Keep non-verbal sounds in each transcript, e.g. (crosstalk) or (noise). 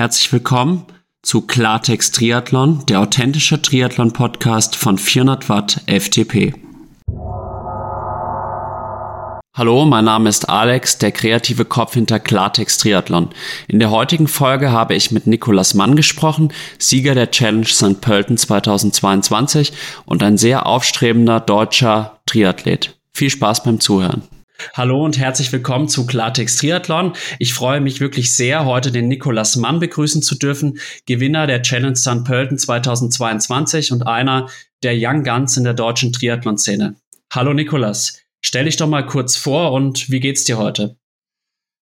Herzlich willkommen zu Klartext Triathlon, der authentische Triathlon-Podcast von 400 Watt FTP. Hallo, mein Name ist Alex, der kreative Kopf hinter Klartext Triathlon. In der heutigen Folge habe ich mit Nikolas Mann gesprochen, Sieger der Challenge St. Pölten 2022 und ein sehr aufstrebender deutscher Triathlet. Viel Spaß beim Zuhören. Hallo und herzlich willkommen zu Klartext Triathlon. Ich freue mich wirklich sehr, heute den Nikolas Mann begrüßen zu dürfen, Gewinner der Challenge St. Pölten 2022 und einer der Young Guns in der deutschen Triathlon-Szene. Hallo Nikolas, stell dich doch mal kurz vor und wie geht's dir heute?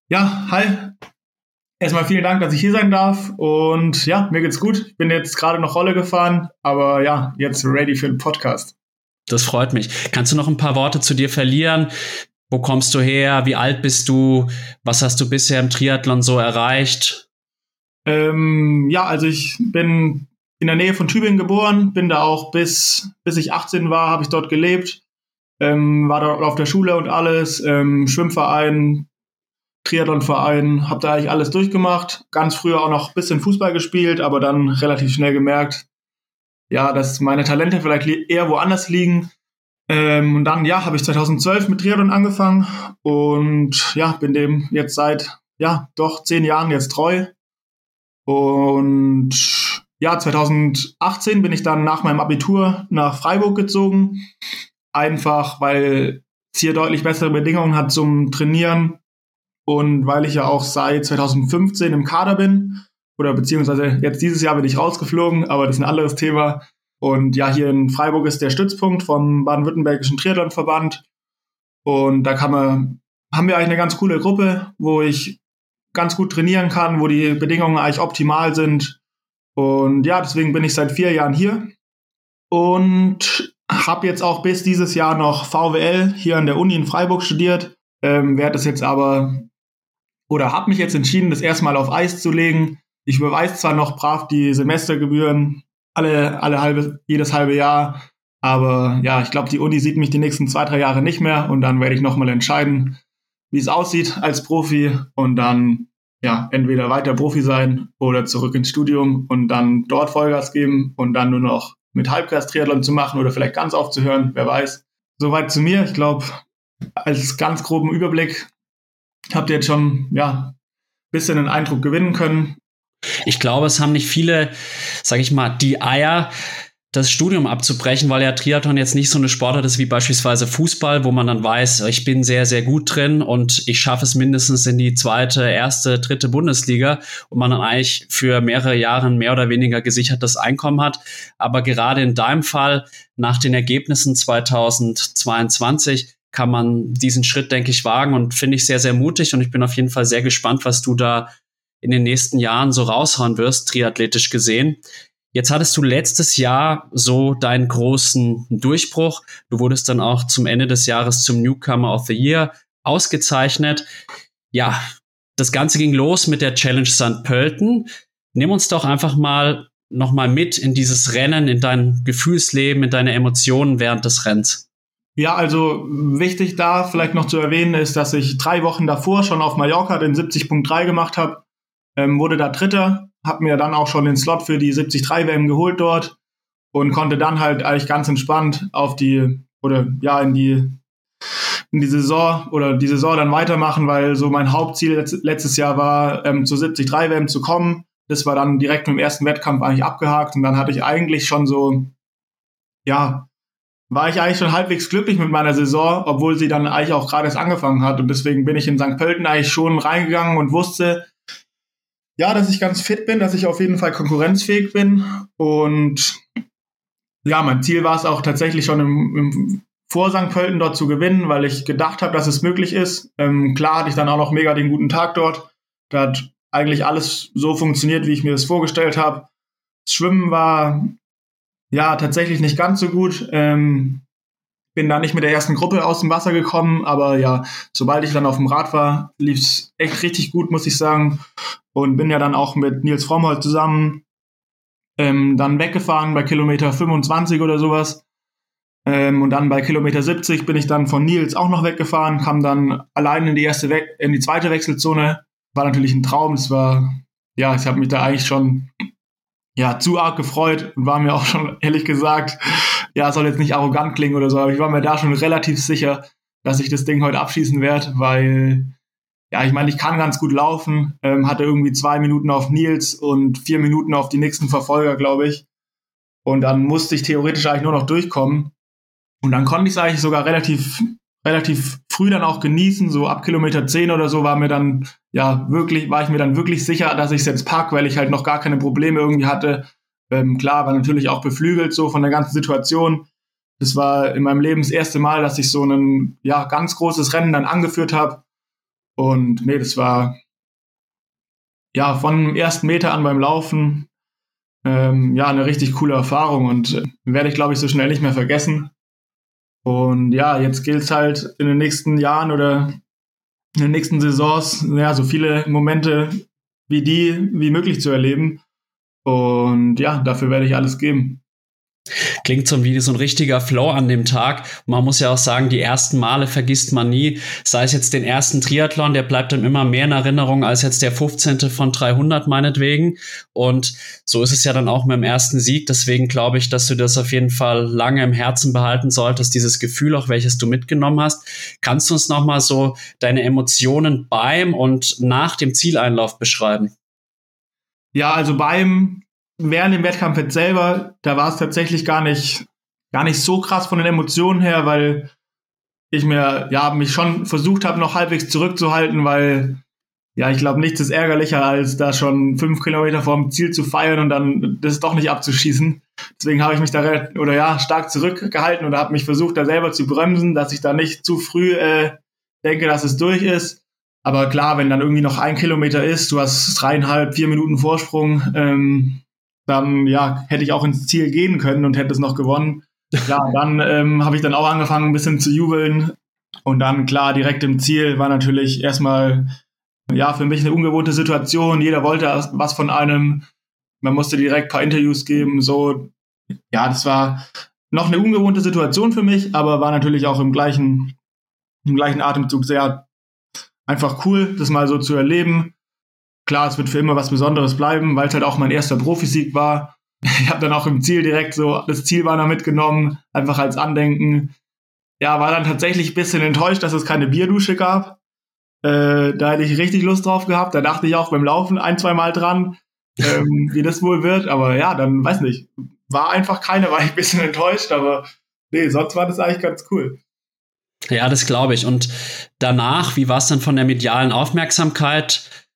Ja, hi. Erstmal vielen Dank, dass ich hier sein darf und ja, mir geht's gut. Ich bin jetzt gerade noch Rolle gefahren, aber ja, jetzt ready für den Podcast. Das freut mich. Kannst du noch ein paar Worte zu dir verlieren? Wo kommst du her? Wie alt bist du? Was hast du bisher im Triathlon so erreicht? Ähm, ja, also ich bin in der Nähe von Tübingen geboren, bin da auch bis, bis ich 18 war, habe ich dort gelebt, ähm, war dort auf der Schule und alles, ähm, Schwimmverein, Triathlonverein, habe da eigentlich alles durchgemacht. Ganz früher auch noch ein bisschen Fußball gespielt, aber dann relativ schnell gemerkt, ja, dass meine Talente vielleicht eher woanders liegen ähm, und dann, ja, habe ich 2012 mit Triathlon angefangen und ja, bin dem jetzt seit, ja, doch zehn Jahren jetzt treu. Und ja, 2018 bin ich dann nach meinem Abitur nach Freiburg gezogen. Einfach, weil es hier deutlich bessere Bedingungen hat zum Trainieren und weil ich ja auch seit 2015 im Kader bin. Oder beziehungsweise jetzt dieses Jahr bin ich rausgeflogen, aber das ist ein anderes Thema. Und ja, hier in Freiburg ist der Stützpunkt vom Baden-Württembergischen Triathlonverband. Und da kann man, haben wir eigentlich eine ganz coole Gruppe, wo ich ganz gut trainieren kann, wo die Bedingungen eigentlich optimal sind. Und ja, deswegen bin ich seit vier Jahren hier und habe jetzt auch bis dieses Jahr noch VWL hier an der Uni in Freiburg studiert. Ähm, werde es jetzt aber oder habe mich jetzt entschieden, das erstmal auf Eis zu legen. Ich überweise zwar noch brav die Semestergebühren, alle, alle halbe, jedes halbe Jahr. Aber ja, ich glaube, die Uni sieht mich die nächsten zwei, drei Jahre nicht mehr und dann werde ich nochmal entscheiden, wie es aussieht als Profi und dann ja, entweder weiter Profi sein oder zurück ins Studium und dann dort Vollgas geben und dann nur noch mit Halbgas-Triathlon zu machen oder vielleicht ganz aufzuhören, wer weiß. Soweit zu mir. Ich glaube, als ganz groben Überblick habt ihr jetzt schon, ja, bisschen einen Eindruck gewinnen können. Ich glaube, es haben nicht viele, sag ich mal, die Eier, das Studium abzubrechen, weil ja Triathlon jetzt nicht so eine Sportart ist wie beispielsweise Fußball, wo man dann weiß, ich bin sehr, sehr gut drin und ich schaffe es mindestens in die zweite, erste, dritte Bundesliga und man dann eigentlich für mehrere Jahre mehr oder weniger gesichertes Einkommen hat. Aber gerade in deinem Fall, nach den Ergebnissen 2022, kann man diesen Schritt, denke ich, wagen und finde ich sehr, sehr mutig und ich bin auf jeden Fall sehr gespannt, was du da in den nächsten Jahren so raushauen wirst, triathletisch gesehen. Jetzt hattest du letztes Jahr so deinen großen Durchbruch. Du wurdest dann auch zum Ende des Jahres zum Newcomer of the Year ausgezeichnet. Ja, das Ganze ging los mit der Challenge St. Pölten. Nimm uns doch einfach mal nochmal mit in dieses Rennen, in dein Gefühlsleben, in deine Emotionen während des Rennens. Ja, also wichtig da vielleicht noch zu erwähnen ist, dass ich drei Wochen davor schon auf Mallorca den 70.3 gemacht habe ähm, wurde da Dritter, habe mir dann auch schon den Slot für die 73 WM geholt dort und konnte dann halt eigentlich ganz entspannt auf die oder ja in die in die Saison oder die Saison dann weitermachen, weil so mein Hauptziel letztes Jahr war, ähm, zur 73 WM zu kommen. Das war dann direkt im ersten Wettkampf eigentlich abgehakt und dann hatte ich eigentlich schon so, ja, war ich eigentlich schon halbwegs glücklich mit meiner Saison, obwohl sie dann eigentlich auch gerade erst angefangen hat und deswegen bin ich in St. Pölten eigentlich schon reingegangen und wusste, ja, dass ich ganz fit bin, dass ich auf jeden Fall konkurrenzfähig bin und ja, mein Ziel war es auch tatsächlich schon im, im vor St. Pölten dort zu gewinnen, weil ich gedacht habe, dass es möglich ist. Ähm, klar hatte ich dann auch noch mega den guten Tag dort. Da hat eigentlich alles so funktioniert, wie ich mir das vorgestellt habe. Das Schwimmen war ja tatsächlich nicht ganz so gut. Ähm, bin da nicht mit der ersten Gruppe aus dem Wasser gekommen, aber ja, sobald ich dann auf dem Rad war, lief es echt richtig gut, muss ich sagen. Und bin ja dann auch mit Nils Frommholt zusammen ähm, dann weggefahren bei Kilometer 25 oder sowas. Ähm, und dann bei Kilometer 70 bin ich dann von Nils auch noch weggefahren, kam dann allein in die erste We in die zweite Wechselzone. War natürlich ein Traum. Es war, ja, ich habe mich da eigentlich schon ja, zu arg gefreut und war mir auch schon ehrlich gesagt, ja, soll jetzt nicht arrogant klingen oder so, aber ich war mir da schon relativ sicher, dass ich das Ding heute abschießen werde, weil ja, ich meine, ich kann ganz gut laufen, ähm, hatte irgendwie zwei Minuten auf Nils und vier Minuten auf die nächsten Verfolger, glaube ich. Und dann musste ich theoretisch eigentlich nur noch durchkommen. Und dann konnte ich es eigentlich sogar relativ, relativ früh dann auch genießen. So ab Kilometer 10 oder so war mir dann, ja, wirklich, war ich mir dann wirklich sicher, dass ich es jetzt pack, weil ich halt noch gar keine Probleme irgendwie hatte. Ähm, klar, war natürlich auch beflügelt so von der ganzen Situation. Das war in meinem Leben das erste Mal, dass ich so ein, ja, ganz großes Rennen dann angeführt habe. Und nee, das war, ja, von ersten Meter an beim Laufen, ähm, ja, eine richtig coole Erfahrung und äh, werde ich, glaube ich, so schnell nicht mehr vergessen. Und ja, jetzt gilt es halt in den nächsten Jahren oder in den nächsten Saisons, ja, so viele Momente wie die wie möglich zu erleben. Und ja, dafür werde ich alles geben. Klingt so wie so ein richtiger Flow an dem Tag. man muss ja auch sagen, die ersten Male vergisst man nie. Sei es jetzt den ersten Triathlon, der bleibt dann immer mehr in Erinnerung als jetzt der 15. von 300 meinetwegen. Und so ist es ja dann auch mit dem ersten Sieg. Deswegen glaube ich, dass du das auf jeden Fall lange im Herzen behalten solltest, dieses Gefühl auch, welches du mitgenommen hast. Kannst du uns nochmal so deine Emotionen beim und nach dem Zieleinlauf beschreiben? Ja, also beim während dem Wettkampf jetzt selber, da war es tatsächlich gar nicht, gar nicht so krass von den Emotionen her, weil ich mir, ja, mich schon versucht habe, noch halbwegs zurückzuhalten, weil, ja, ich glaube, nichts ist ärgerlicher, als da schon fünf Kilometer vorm Ziel zu feiern und dann das doch nicht abzuschießen. Deswegen habe ich mich da oder ja, stark zurückgehalten oder habe mich versucht, da selber zu bremsen, dass ich da nicht zu früh äh, denke, dass es durch ist. Aber klar, wenn dann irgendwie noch ein Kilometer ist, du hast dreieinhalb, vier Minuten Vorsprung, ähm, dann ja, hätte ich auch ins Ziel gehen können und hätte es noch gewonnen. Ja, (laughs) dann ähm, habe ich dann auch angefangen, ein bisschen zu jubeln. Und dann, klar, direkt im Ziel war natürlich erstmal, ja, für mich eine ungewohnte Situation. Jeder wollte was von einem. Man musste direkt ein paar Interviews geben. So, ja, das war noch eine ungewohnte Situation für mich, aber war natürlich auch im gleichen, im gleichen Atemzug sehr einfach cool, das mal so zu erleben klar, es wird für immer was Besonderes bleiben, weil es halt auch mein erster Profisieg war. (laughs) Ich habe dann auch im Ziel direkt so das Zielbanner mitgenommen, einfach als Andenken. Ja, war dann tatsächlich ein bisschen enttäuscht, dass es keine Bierdusche gab. Äh, da hätte ich richtig Lust drauf gehabt. Da dachte ich auch beim Laufen ein, zwei Mal dran, (laughs) ähm, wie das wohl wird. Aber ja, dann weiß nicht. War einfach keine, war ich ein bisschen enttäuscht, aber nee, sonst war das eigentlich ganz cool. Ja, das glaube ich. Und danach, wie war es dann von der medialen Aufmerksamkeit?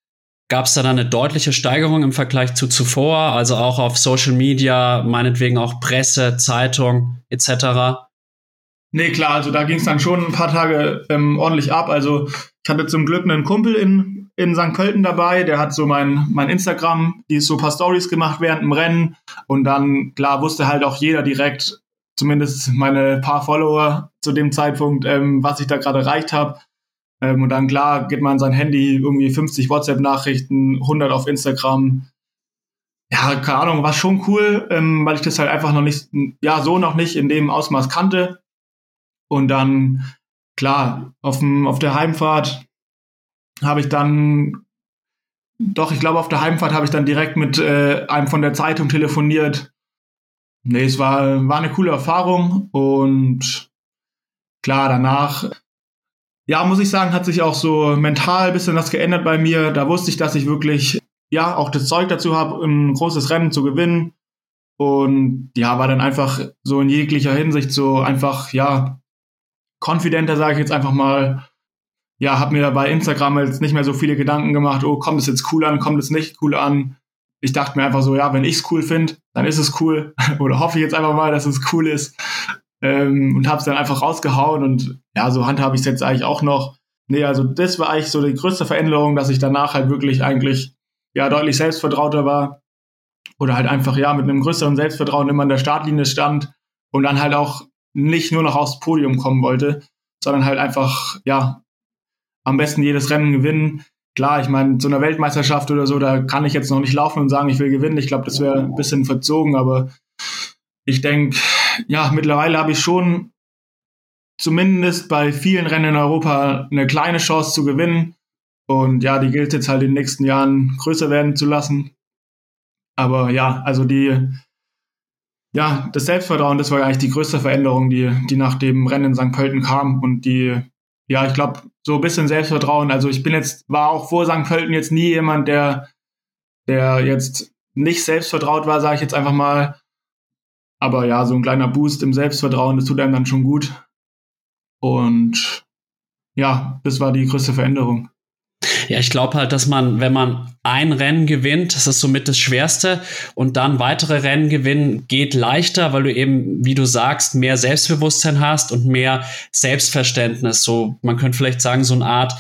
Gab es da dann eine deutliche Steigerung im Vergleich zu zuvor, also auch auf Social Media, meinetwegen auch Presse, Zeitung etc.? Nee, klar, also da ging es dann schon ein paar Tage ähm, ordentlich ab. Also ich hatte zum Glück einen Kumpel in, in St. Pölten dabei, der hat so mein, mein Instagram, die so ein paar Stories gemacht während dem Rennen. Und dann, klar, wusste halt auch jeder direkt, zumindest meine paar Follower zu dem Zeitpunkt, ähm, was ich da gerade erreicht habe. Ähm, und dann klar geht man sein Handy, irgendwie 50 WhatsApp-Nachrichten, 100 auf Instagram. Ja, keine Ahnung, war schon cool, ähm, weil ich das halt einfach noch nicht, ja, so noch nicht in dem Ausmaß kannte. Und dann, klar, auf, dem, auf der Heimfahrt habe ich dann doch, ich glaube, auf der Heimfahrt habe ich dann direkt mit äh, einem von der Zeitung telefoniert. Nee, es war, war eine coole Erfahrung und klar, danach, ja, muss ich sagen, hat sich auch so mental ein bisschen was geändert bei mir. Da wusste ich, dass ich wirklich, ja, auch das Zeug dazu habe, ein großes Rennen zu gewinnen. Und ja, war dann einfach so in jeglicher Hinsicht so einfach, ja, confidenter, sage ich jetzt einfach mal. Ja, habe mir bei Instagram jetzt nicht mehr so viele Gedanken gemacht, oh, kommt es jetzt cool an, kommt es nicht cool an. Ich dachte mir einfach so, ja, wenn ich es cool finde, dann ist es cool. (laughs) Oder hoffe ich jetzt einfach mal, dass es cool ist. Ähm, und habe es dann einfach rausgehauen und ja, so handhabe ich es jetzt eigentlich auch noch. Nee, also das war eigentlich so die größte Veränderung, dass ich danach halt wirklich eigentlich ja deutlich selbstvertrauter war oder halt einfach ja mit einem größeren Selbstvertrauen immer an der Startlinie stand und dann halt auch nicht nur noch aufs Podium kommen wollte, sondern halt einfach ja am besten jedes Rennen gewinnen. Klar, ich meine, so einer Weltmeisterschaft oder so, da kann ich jetzt noch nicht laufen und sagen, ich will gewinnen. Ich glaube, das wäre ein bisschen verzogen, aber ich denke, ja, mittlerweile habe ich schon zumindest bei vielen Rennen in Europa eine kleine Chance zu gewinnen. Und ja, die gilt jetzt halt in den nächsten Jahren größer werden zu lassen. Aber ja, also die, ja, das Selbstvertrauen, das war eigentlich die größte Veränderung, die, die nach dem Rennen in St. Pölten kam. Und die, ja, ich glaube, so ein bisschen Selbstvertrauen. Also ich bin jetzt, war auch vor St. Pölten jetzt nie jemand, der, der jetzt nicht selbstvertraut war, sage ich jetzt einfach mal. Aber ja, so ein kleiner Boost im Selbstvertrauen, das tut einem dann schon gut. Und ja, das war die größte Veränderung. Ja, ich glaube halt, dass man, wenn man ein Rennen gewinnt, das ist somit das Schwerste und dann weitere Rennen gewinnen geht leichter, weil du eben, wie du sagst, mehr Selbstbewusstsein hast und mehr Selbstverständnis. So, man könnte vielleicht sagen, so eine Art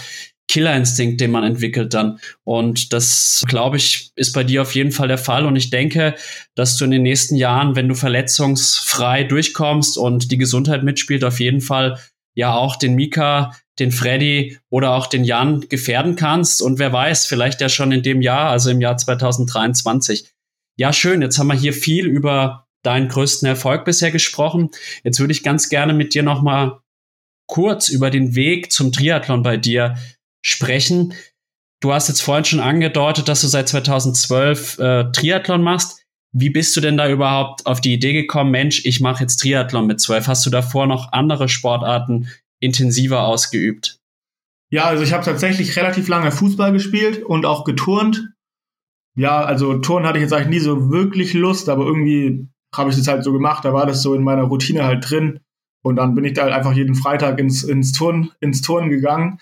Killerinstinkt, den man entwickelt dann. Und das, glaube ich, ist bei dir auf jeden Fall der Fall. Und ich denke, dass du in den nächsten Jahren, wenn du verletzungsfrei durchkommst und die Gesundheit mitspielt, auf jeden Fall ja auch den Mika den Freddy oder auch den Jan gefährden kannst. Und wer weiß, vielleicht ja schon in dem Jahr, also im Jahr 2023. Ja, schön. Jetzt haben wir hier viel über deinen größten Erfolg bisher gesprochen. Jetzt würde ich ganz gerne mit dir noch mal kurz über den Weg zum Triathlon bei dir sprechen. Du hast jetzt vorhin schon angedeutet, dass du seit 2012 äh, Triathlon machst. Wie bist du denn da überhaupt auf die Idee gekommen, Mensch, ich mache jetzt Triathlon mit 12? Hast du davor noch andere Sportarten intensiver ausgeübt? Ja, also ich habe tatsächlich relativ lange Fußball gespielt und auch geturnt. Ja, also Turnen hatte ich jetzt eigentlich nie so wirklich Lust, aber irgendwie habe ich das halt so gemacht. Da war das so in meiner Routine halt drin. Und dann bin ich da halt einfach jeden Freitag ins, ins, Turn, ins Turnen gegangen.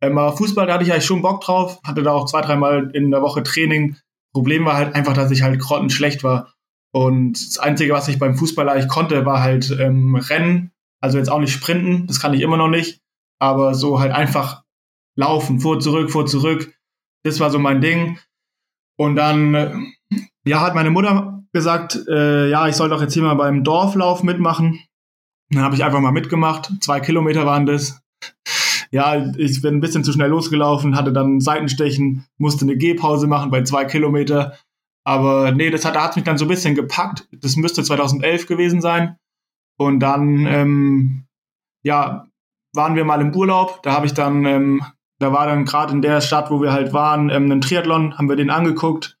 Ähm, aber Fußball, da hatte ich eigentlich schon Bock drauf. Hatte da auch zwei, dreimal in der Woche Training. Problem war halt einfach, dass ich halt grottenschlecht war. Und das Einzige, was ich beim Fußball eigentlich konnte, war halt ähm, Rennen also jetzt auch nicht sprinten, das kann ich immer noch nicht, aber so halt einfach laufen, vor, zurück, vor, zurück. Das war so mein Ding. Und dann, äh, ja, hat meine Mutter gesagt, äh, ja, ich soll doch jetzt hier mal beim Dorflauf mitmachen. Dann habe ich einfach mal mitgemacht. Zwei Kilometer waren das. Ja, ich bin ein bisschen zu schnell losgelaufen, hatte dann Seitenstechen, musste eine Gehpause machen bei zwei Kilometer. Aber nee, das hat, da hat mich dann so ein bisschen gepackt. Das müsste 2011 gewesen sein. Und dann, ähm, ja, waren wir mal im Urlaub. Da habe ich dann, ähm, da war dann gerade in der Stadt, wo wir halt waren, ähm, einen Triathlon, haben wir den angeguckt.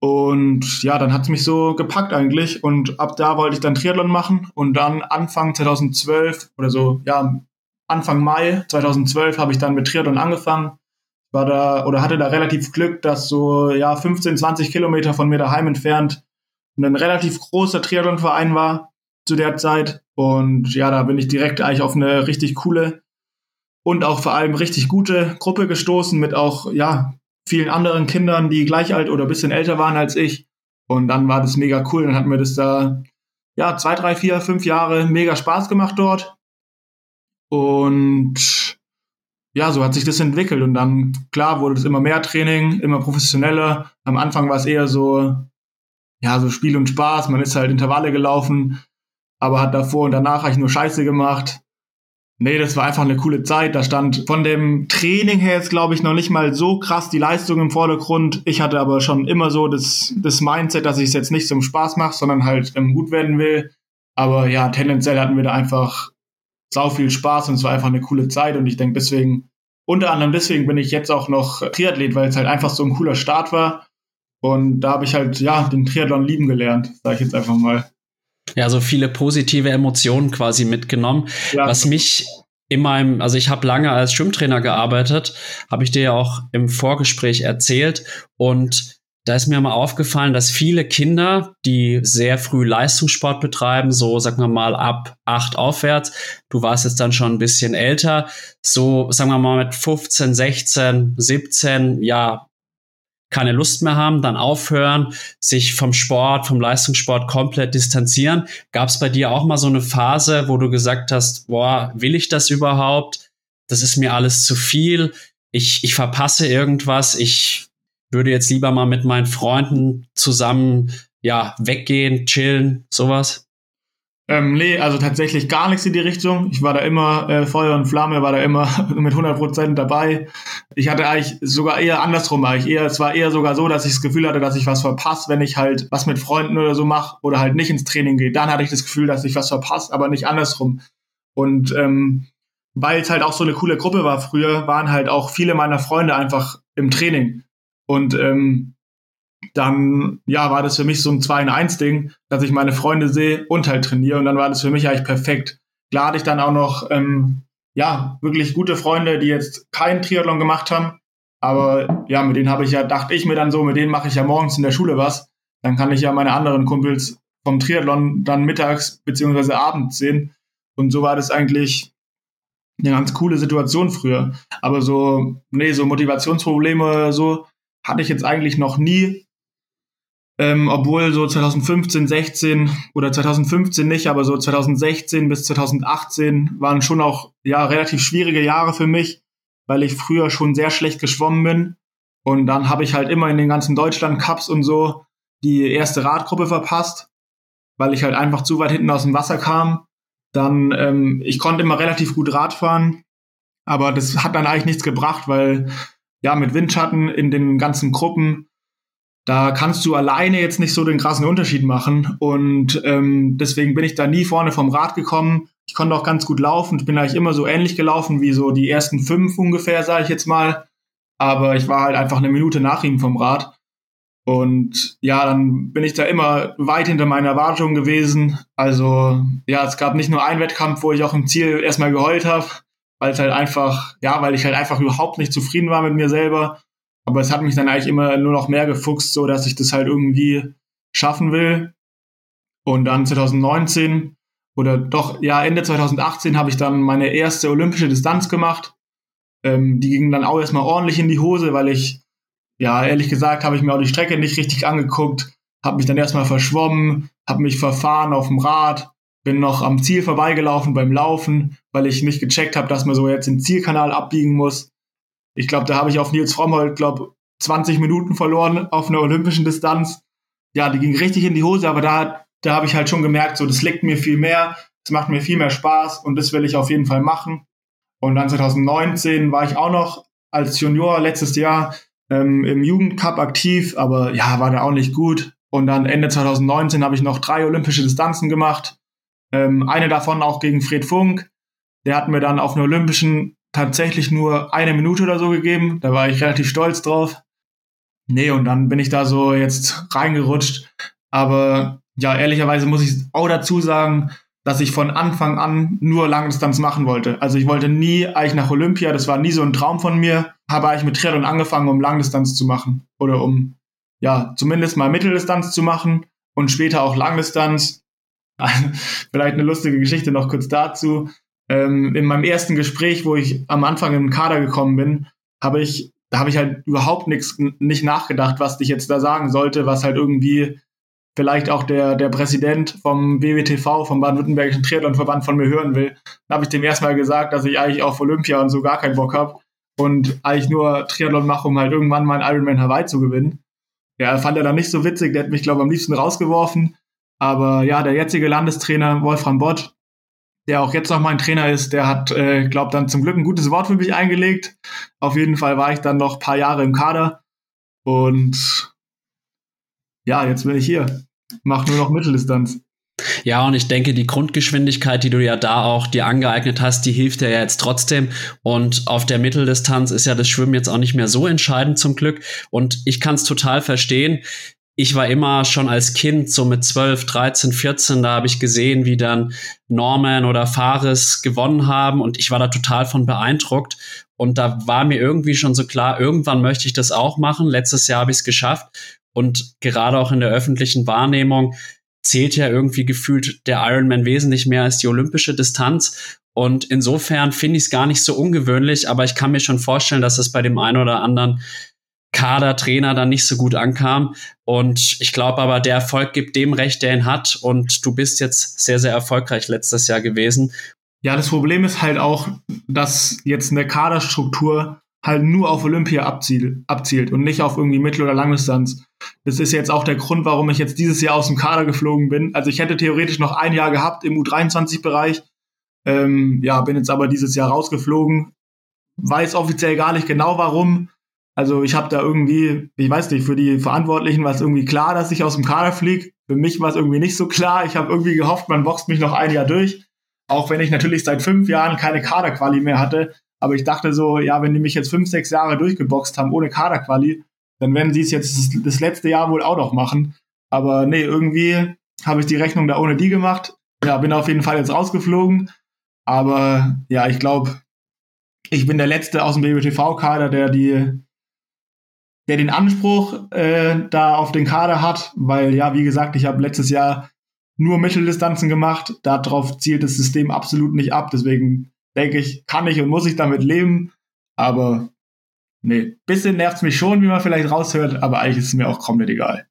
Und ja, dann hat es mich so gepackt eigentlich. Und ab da wollte ich dann Triathlon machen. Und dann Anfang 2012 oder so, ja, Anfang Mai 2012 habe ich dann mit Triathlon angefangen. War da oder hatte da relativ Glück, dass so ja 15, 20 Kilometer von mir daheim entfernt ein relativ großer Triathlonverein war zu der Zeit. Und ja, da bin ich direkt eigentlich auf eine richtig coole und auch vor allem richtig gute Gruppe gestoßen mit auch, ja, vielen anderen Kindern, die gleich alt oder ein bisschen älter waren als ich. Und dann war das mega cool. Dann hat mir das da, ja, zwei, drei, vier, fünf Jahre mega Spaß gemacht dort. Und ja, so hat sich das entwickelt. Und dann, klar, wurde es immer mehr Training, immer professioneller. Am Anfang war es eher so, ja, so Spiel und Spaß. Man ist halt Intervalle gelaufen aber hat davor und danach eigentlich nur Scheiße gemacht. Nee, das war einfach eine coole Zeit. Da stand von dem Training her jetzt, glaube ich, noch nicht mal so krass die Leistung im Vordergrund. Ich hatte aber schon immer so das, das Mindset, dass ich es jetzt nicht zum Spaß mache, sondern halt ähm, gut werden will. Aber ja, tendenziell hatten wir da einfach sau viel Spaß und es war einfach eine coole Zeit und ich denke, deswegen unter anderem deswegen bin ich jetzt auch noch Triathlet, weil es halt einfach so ein cooler Start war. Und da habe ich halt, ja, den Triathlon lieben gelernt, sage ich jetzt einfach mal. Ja, so viele positive Emotionen quasi mitgenommen. Ja. Was mich in meinem, also ich habe lange als Schwimmtrainer gearbeitet, habe ich dir ja auch im Vorgespräch erzählt. Und da ist mir mal aufgefallen, dass viele Kinder, die sehr früh Leistungssport betreiben, so sagen wir mal ab acht aufwärts, du warst jetzt dann schon ein bisschen älter, so sagen wir mal mit 15, 16, 17, ja, keine Lust mehr haben, dann aufhören, sich vom Sport, vom Leistungssport komplett distanzieren. Gab es bei dir auch mal so eine Phase, wo du gesagt hast, boah, will ich das überhaupt? Das ist mir alles zu viel. Ich, ich verpasse irgendwas. Ich würde jetzt lieber mal mit meinen Freunden zusammen, ja, weggehen, chillen, sowas. Ähm, nee, also tatsächlich gar nichts in die Richtung. Ich war da immer äh, Feuer und Flamme, war da immer (laughs) mit 100% dabei. Ich hatte eigentlich sogar eher andersrum, eigentlich eher, es war eher sogar so, dass ich das Gefühl hatte, dass ich was verpasse, wenn ich halt was mit Freunden oder so mache oder halt nicht ins Training gehe. Dann hatte ich das Gefühl, dass ich was verpasse, aber nicht andersrum. Und ähm, weil es halt auch so eine coole Gruppe war früher, waren halt auch viele meiner Freunde einfach im Training. Und ähm, dann ja, war das für mich so ein 2 in 1 Ding, dass ich meine Freunde sehe und halt trainiere und dann war das für mich eigentlich perfekt. Klar hatte ich dann auch noch ähm, ja, wirklich gute Freunde, die jetzt keinen Triathlon gemacht haben, aber ja, mit denen habe ich ja, dachte ich mir dann so, mit denen mache ich ja morgens in der Schule was, dann kann ich ja meine anderen Kumpels vom Triathlon dann mittags beziehungsweise abends sehen und so war das eigentlich eine ganz coole Situation früher. Aber so, nee, so Motivationsprobleme so hatte ich jetzt eigentlich noch nie. Ähm, obwohl so 2015, 16 oder 2015 nicht, aber so 2016 bis 2018 waren schon auch ja relativ schwierige Jahre für mich, weil ich früher schon sehr schlecht geschwommen bin. Und dann habe ich halt immer in den ganzen Deutschland Cups und so die erste Radgruppe verpasst, weil ich halt einfach zu weit hinten aus dem Wasser kam. Dann, ähm, ich konnte immer relativ gut Rad fahren, aber das hat dann eigentlich nichts gebracht, weil ja, mit Windschatten in den ganzen Gruppen da kannst du alleine jetzt nicht so den krassen Unterschied machen. Und ähm, deswegen bin ich da nie vorne vom Rad gekommen. Ich konnte auch ganz gut laufen. Ich bin eigentlich immer so ähnlich gelaufen wie so die ersten fünf ungefähr, sage ich jetzt mal. Aber ich war halt einfach eine Minute nach ihm vom Rad. Und ja, dann bin ich da immer weit hinter meiner Erwartung gewesen. Also ja, es gab nicht nur einen Wettkampf, wo ich auch im Ziel erstmal geheult habe, weil es halt einfach, ja, weil ich halt einfach überhaupt nicht zufrieden war mit mir selber aber es hat mich dann eigentlich immer nur noch mehr gefuchst, so dass ich das halt irgendwie schaffen will. Und dann 2019 oder doch, ja, Ende 2018 habe ich dann meine erste olympische Distanz gemacht. Ähm, die ging dann auch erstmal ordentlich in die Hose, weil ich, ja, ehrlich gesagt, habe ich mir auch die Strecke nicht richtig angeguckt, habe mich dann erstmal verschwommen, habe mich verfahren auf dem Rad, bin noch am Ziel vorbeigelaufen beim Laufen, weil ich nicht gecheckt habe, dass man so jetzt den Zielkanal abbiegen muss. Ich glaube, da habe ich auf Nils Frommholt, glaube 20 Minuten verloren auf einer olympischen Distanz. Ja, die ging richtig in die Hose, aber da, da habe ich halt schon gemerkt, so, das liegt mir viel mehr, es macht mir viel mehr Spaß und das will ich auf jeden Fall machen. Und dann 2019 war ich auch noch als Junior letztes Jahr ähm, im Jugendcup aktiv, aber ja, war da auch nicht gut. Und dann Ende 2019 habe ich noch drei olympische Distanzen gemacht. Ähm, eine davon auch gegen Fred Funk. Der hat mir dann auf einer olympischen tatsächlich nur eine Minute oder so gegeben. Da war ich relativ stolz drauf. Nee, und dann bin ich da so jetzt reingerutscht. Aber ja, ehrlicherweise muss ich auch dazu sagen, dass ich von Anfang an nur Langdistanz machen wollte. Also ich wollte nie eigentlich nach Olympia, das war nie so ein Traum von mir. Habe eigentlich mit Triathlon angefangen, um Langdistanz zu machen oder um ja, zumindest mal Mitteldistanz zu machen und später auch Langdistanz. (laughs) Vielleicht eine lustige Geschichte noch kurz dazu ähm, in meinem ersten Gespräch, wo ich am Anfang im Kader gekommen bin, habe ich, da habe ich halt überhaupt nichts, nicht nachgedacht, was ich jetzt da sagen sollte, was halt irgendwie vielleicht auch der, der Präsident vom BWTV, vom Baden-Württembergischen Triathlonverband von mir hören will. Da habe ich dem erstmal gesagt, dass ich eigentlich auf Olympia und so gar keinen Bock habe und eigentlich nur Triathlon mache, um halt irgendwann mal einen Ironman Hawaii zu gewinnen. Ja, fand er dann nicht so witzig, der hat mich, glaube ich, am liebsten rausgeworfen. Aber ja, der jetzige Landestrainer Wolfram Bott, der auch jetzt noch mein Trainer ist, der hat, äh, glaube dann zum Glück ein gutes Wort für mich eingelegt. Auf jeden Fall war ich dann noch ein paar Jahre im Kader und ja, jetzt bin ich hier. Mach nur noch Mitteldistanz. Ja, und ich denke, die Grundgeschwindigkeit, die du ja da auch dir angeeignet hast, die hilft dir ja jetzt trotzdem. Und auf der Mitteldistanz ist ja das Schwimmen jetzt auch nicht mehr so entscheidend zum Glück. Und ich kann es total verstehen ich war immer schon als Kind, so mit 12, 13, 14, da habe ich gesehen, wie dann Norman oder Fares gewonnen haben und ich war da total von beeindruckt. Und da war mir irgendwie schon so klar, irgendwann möchte ich das auch machen. Letztes Jahr habe ich es geschafft. Und gerade auch in der öffentlichen Wahrnehmung zählt ja irgendwie gefühlt der Ironman wesentlich mehr als die olympische Distanz. Und insofern finde ich es gar nicht so ungewöhnlich, aber ich kann mir schon vorstellen, dass es bei dem einen oder anderen Kadertrainer dann nicht so gut ankam. Und ich glaube aber, der Erfolg gibt dem Recht, der ihn hat. Und du bist jetzt sehr, sehr erfolgreich letztes Jahr gewesen. Ja, das Problem ist halt auch, dass jetzt eine Kaderstruktur halt nur auf Olympia abzielt, abzielt und nicht auf irgendwie Mittel- oder Langdistanz. Das ist jetzt auch der Grund, warum ich jetzt dieses Jahr aus dem Kader geflogen bin. Also ich hätte theoretisch noch ein Jahr gehabt im U23-Bereich. Ähm, ja, bin jetzt aber dieses Jahr rausgeflogen. Weiß offiziell gar nicht genau warum. Also ich habe da irgendwie, ich weiß nicht, für die Verantwortlichen war es irgendwie klar, dass ich aus dem Kader fliege. Für mich war es irgendwie nicht so klar. Ich habe irgendwie gehofft, man boxt mich noch ein Jahr durch. Auch wenn ich natürlich seit fünf Jahren keine Kaderquali mehr hatte. Aber ich dachte so, ja, wenn die mich jetzt fünf, sechs Jahre durchgeboxt haben ohne Kaderquali, dann werden sie es jetzt das letzte Jahr wohl auch noch machen. Aber nee, irgendwie habe ich die Rechnung da ohne die gemacht. Ja, bin auf jeden Fall jetzt rausgeflogen. Aber ja, ich glaube, ich bin der Letzte aus dem BBTV-Kader, der die der den Anspruch äh, da auf den Kader hat, weil ja, wie gesagt, ich habe letztes Jahr nur Mitteldistanzen gemacht. Darauf zielt das System absolut nicht ab. Deswegen denke ich, kann ich und muss ich damit leben. Aber nee, bisschen nervt mich schon, wie man vielleicht raushört, aber eigentlich ist es mir auch komplett egal.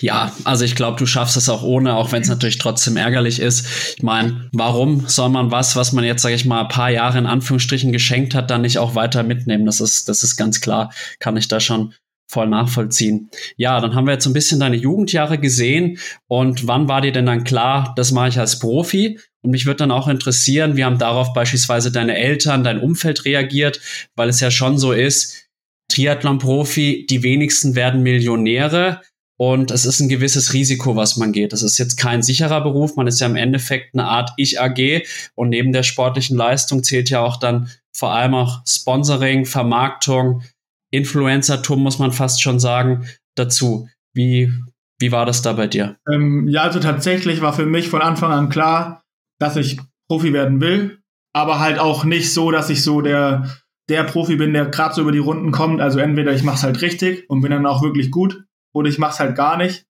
Ja, also ich glaube, du schaffst es auch ohne, auch wenn es natürlich trotzdem ärgerlich ist. Ich meine, warum soll man was, was man jetzt, sage ich mal, ein paar Jahre in Anführungsstrichen geschenkt hat, dann nicht auch weiter mitnehmen? Das ist, das ist ganz klar, kann ich da schon voll nachvollziehen. Ja, dann haben wir jetzt ein bisschen deine Jugendjahre gesehen und wann war dir denn dann klar, das mache ich als Profi? Und mich würde dann auch interessieren, wie haben darauf beispielsweise deine Eltern, dein Umfeld reagiert, weil es ja schon so ist, Triathlon-Profi, die wenigsten werden Millionäre. Und es ist ein gewisses Risiko, was man geht. Das ist jetzt kein sicherer Beruf. Man ist ja im Endeffekt eine Art Ich-AG. Und neben der sportlichen Leistung zählt ja auch dann vor allem auch Sponsoring, Vermarktung, Influencertum, muss man fast schon sagen, dazu. Wie, wie war das da bei dir? Ähm, ja, also tatsächlich war für mich von Anfang an klar, dass ich Profi werden will. Aber halt auch nicht so, dass ich so der, der Profi bin, der gerade so über die Runden kommt. Also entweder ich mache es halt richtig und bin dann auch wirklich gut oder ich mache es halt gar nicht.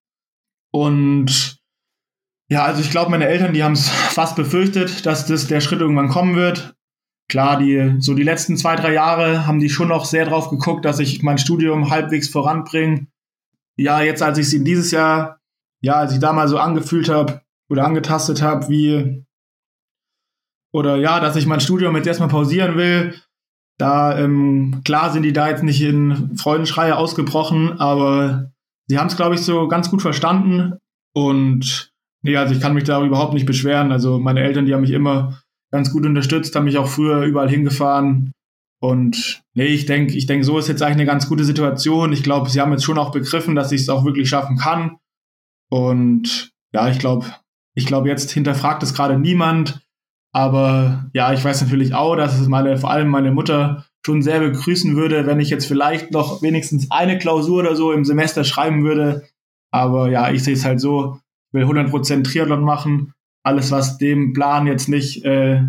Und ja, also ich glaube, meine Eltern, die haben es (laughs) fast befürchtet, dass das der Schritt irgendwann kommen wird. Klar, die so die letzten zwei, drei Jahre haben die schon noch sehr drauf geguckt, dass ich mein Studium halbwegs voranbringe. Ja, jetzt als ich sie dieses Jahr, ja, als ich da mal so angefühlt habe oder angetastet habe, wie oder ja, dass ich mein Studium jetzt erstmal pausieren will, da ähm, klar sind die da jetzt nicht in Freudenschreie ausgebrochen, aber sie haben es, glaube ich, so ganz gut verstanden. Und nee, also ich kann mich da überhaupt nicht beschweren. Also meine Eltern, die haben mich immer ganz gut unterstützt, haben mich auch früher überall hingefahren. Und nee, ich denke, ich denke, so ist jetzt eigentlich eine ganz gute Situation. Ich glaube, sie haben jetzt schon auch begriffen, dass ich es auch wirklich schaffen kann. Und ja, ich glaube, ich glaube, jetzt hinterfragt es gerade niemand. Aber ja, ich weiß natürlich auch, dass es meine, vor allem meine Mutter schon sehr begrüßen würde, wenn ich jetzt vielleicht noch wenigstens eine Klausur oder so im Semester schreiben würde. Aber ja, ich sehe es halt so, ich will 100% Triathlon machen. Alles, was dem Plan jetzt nicht äh,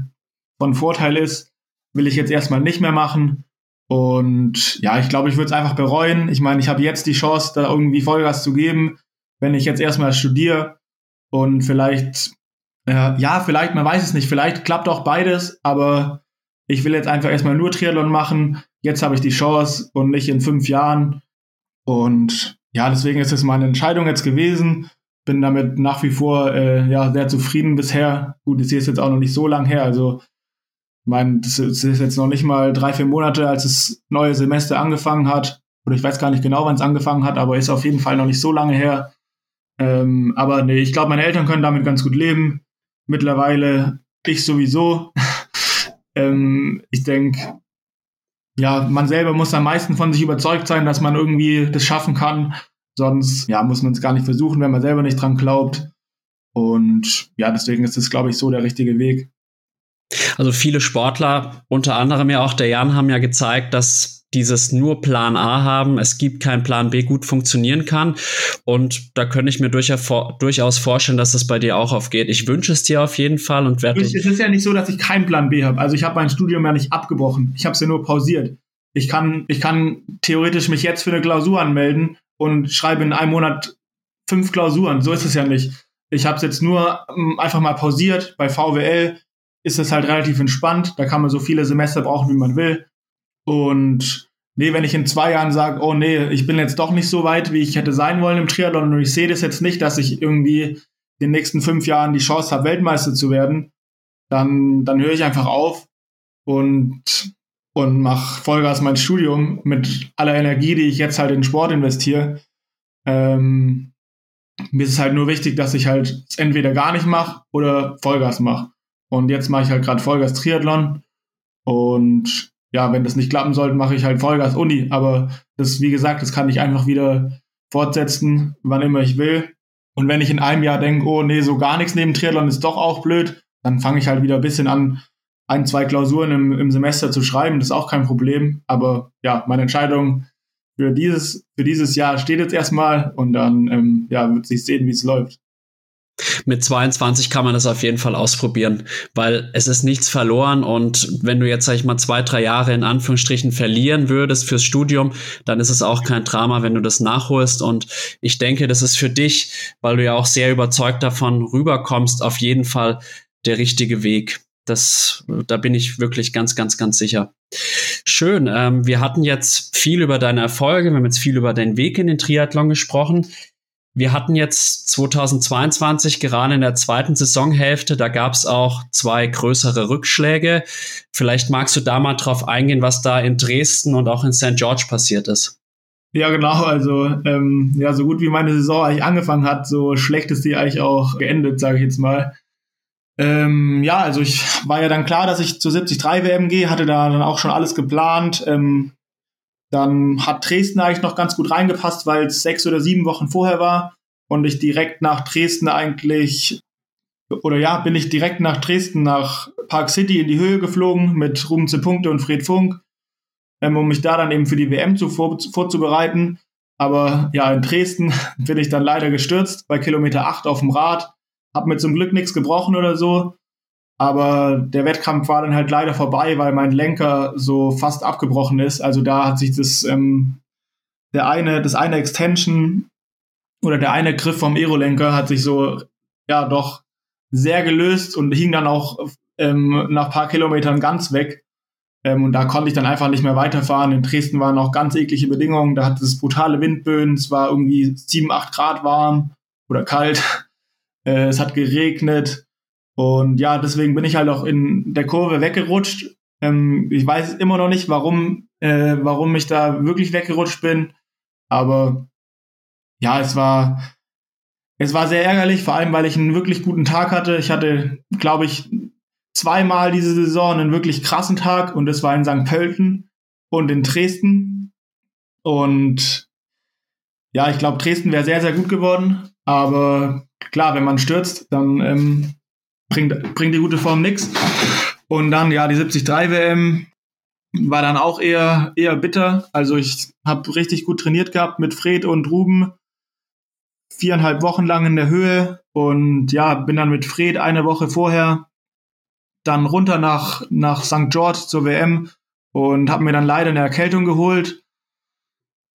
von Vorteil ist, will ich jetzt erstmal nicht mehr machen. Und ja, ich glaube, ich würde es einfach bereuen. Ich meine, ich habe jetzt die Chance, da irgendwie Vollgas zu geben, wenn ich jetzt erstmal studiere und vielleicht, äh, ja, vielleicht, man weiß es nicht, vielleicht klappt auch beides, aber ich will jetzt einfach erstmal nur Triathlon machen. Jetzt habe ich die Chance und nicht in fünf Jahren. Und ja, deswegen ist es meine Entscheidung jetzt gewesen. Bin damit nach wie vor äh, ja, sehr zufrieden bisher. Gut, ich ist jetzt auch noch nicht so lang her. Also, ich meine, das ist jetzt noch nicht mal drei, vier Monate, als das neue Semester angefangen hat. Oder ich weiß gar nicht genau, wann es angefangen hat, aber ist auf jeden Fall noch nicht so lange her. Ähm, aber nee, ich glaube, meine Eltern können damit ganz gut leben. Mittlerweile ich sowieso. (laughs) Ähm, ich denke, ja, man selber muss am meisten von sich überzeugt sein, dass man irgendwie das schaffen kann. Sonst ja, muss man es gar nicht versuchen, wenn man selber nicht dran glaubt. Und ja, deswegen ist es, glaube ich, so der richtige Weg. Also viele Sportler, unter anderem ja auch der Jan, haben ja gezeigt, dass dieses nur Plan A haben, es gibt keinen Plan B, gut funktionieren kann. Und da könnte ich mir durchaus vorstellen, dass das bei dir auch aufgeht. Ich wünsche es dir auf jeden Fall und werde. Es ist ja nicht so, dass ich keinen Plan B habe. Also ich habe mein Studium ja nicht abgebrochen. Ich habe es ja nur pausiert. Ich kann, ich kann theoretisch mich jetzt für eine Klausur anmelden und schreibe in einem Monat fünf Klausuren. So ist es ja nicht. Ich habe es jetzt nur ähm, einfach mal pausiert. Bei VWL ist es halt relativ entspannt. Da kann man so viele Semester brauchen, wie man will. Und nee, wenn ich in zwei Jahren sage, oh nee, ich bin jetzt doch nicht so weit, wie ich hätte sein wollen im Triathlon und ich sehe das jetzt nicht, dass ich irgendwie in den nächsten fünf Jahren die Chance habe, Weltmeister zu werden, dann, dann höre ich einfach auf und, und mache Vollgas mein Studium mit aller Energie, die ich jetzt halt in Sport investiere. Ähm, mir ist es halt nur wichtig, dass ich halt entweder gar nicht mache oder Vollgas mache. Und jetzt mache ich halt gerade Vollgas Triathlon und ja, wenn das nicht klappen sollte, mache ich halt Vollgas Uni. Aber das, wie gesagt, das kann ich einfach wieder fortsetzen, wann immer ich will. Und wenn ich in einem Jahr denke, oh nee, so gar nichts neben Triathlon ist doch auch blöd, dann fange ich halt wieder ein bisschen an, ein, zwei Klausuren im, im Semester zu schreiben. Das ist auch kein Problem. Aber ja, meine Entscheidung für dieses, für dieses Jahr steht jetzt erstmal und dann ähm, ja, wird sich sehen, wie es läuft mit 22 kann man das auf jeden Fall ausprobieren, weil es ist nichts verloren und wenn du jetzt, sag ich mal, zwei, drei Jahre in Anführungsstrichen verlieren würdest fürs Studium, dann ist es auch kein Drama, wenn du das nachholst und ich denke, das ist für dich, weil du ja auch sehr überzeugt davon rüberkommst, auf jeden Fall der richtige Weg. Das, da bin ich wirklich ganz, ganz, ganz sicher. Schön. Ähm, wir hatten jetzt viel über deine Erfolge, wir haben jetzt viel über deinen Weg in den Triathlon gesprochen. Wir hatten jetzt 2022 gerade in der zweiten Saisonhälfte, da gab es auch zwei größere Rückschläge. Vielleicht magst du da mal drauf eingehen, was da in Dresden und auch in St. George passiert ist. Ja, genau. Also ähm, ja, so gut wie meine Saison eigentlich angefangen hat, so schlecht ist die eigentlich auch geendet, sage ich jetzt mal. Ähm, ja, also ich war ja dann klar, dass ich zur 73 WM gehe, hatte da dann auch schon alles geplant. Ähm, dann hat Dresden eigentlich noch ganz gut reingepasst, weil es sechs oder sieben Wochen vorher war und ich direkt nach Dresden eigentlich, oder ja, bin ich direkt nach Dresden, nach Park City in die Höhe geflogen mit Ruben Punkte und Fred Funk, ähm, um mich da dann eben für die WM zu, vor, vorzubereiten. Aber ja, in Dresden (laughs) bin ich dann leider gestürzt bei Kilometer 8 auf dem Rad, hab mir zum Glück nichts gebrochen oder so, aber der Wettkampf war dann halt leider vorbei, weil mein Lenker so fast abgebrochen ist. Also da hat sich das, ähm, der eine, das eine Extension oder der eine Griff vom Aerolenker hat sich so, ja, doch sehr gelöst und hing dann auch ähm, nach paar Kilometern ganz weg. Ähm, und da konnte ich dann einfach nicht mehr weiterfahren. In Dresden waren auch ganz eklige Bedingungen. Da hatte es brutale Windböen. Es war irgendwie sieben, acht Grad warm oder kalt. Äh, es hat geregnet. Und ja, deswegen bin ich halt auch in der Kurve weggerutscht. Ähm, ich weiß immer noch nicht, warum, äh, warum ich da wirklich weggerutscht bin. Aber ja, es war, es war sehr ärgerlich, vor allem weil ich einen wirklich guten Tag hatte. Ich hatte, glaube ich, zweimal diese Saison einen wirklich krassen Tag und das war in St. Pölten und in Dresden. Und ja, ich glaube, Dresden wäre sehr, sehr gut geworden. Aber klar, wenn man stürzt, dann ähm, bringt, bringt die gute Form nichts. Und dann, ja, die 73 WM war dann auch eher, eher bitter. Also ich habe richtig gut trainiert gehabt mit Fred und Ruben. Viereinhalb Wochen lang in der Höhe und ja, bin dann mit Fred eine Woche vorher dann runter nach, nach St. George zur WM und habe mir dann leider eine Erkältung geholt.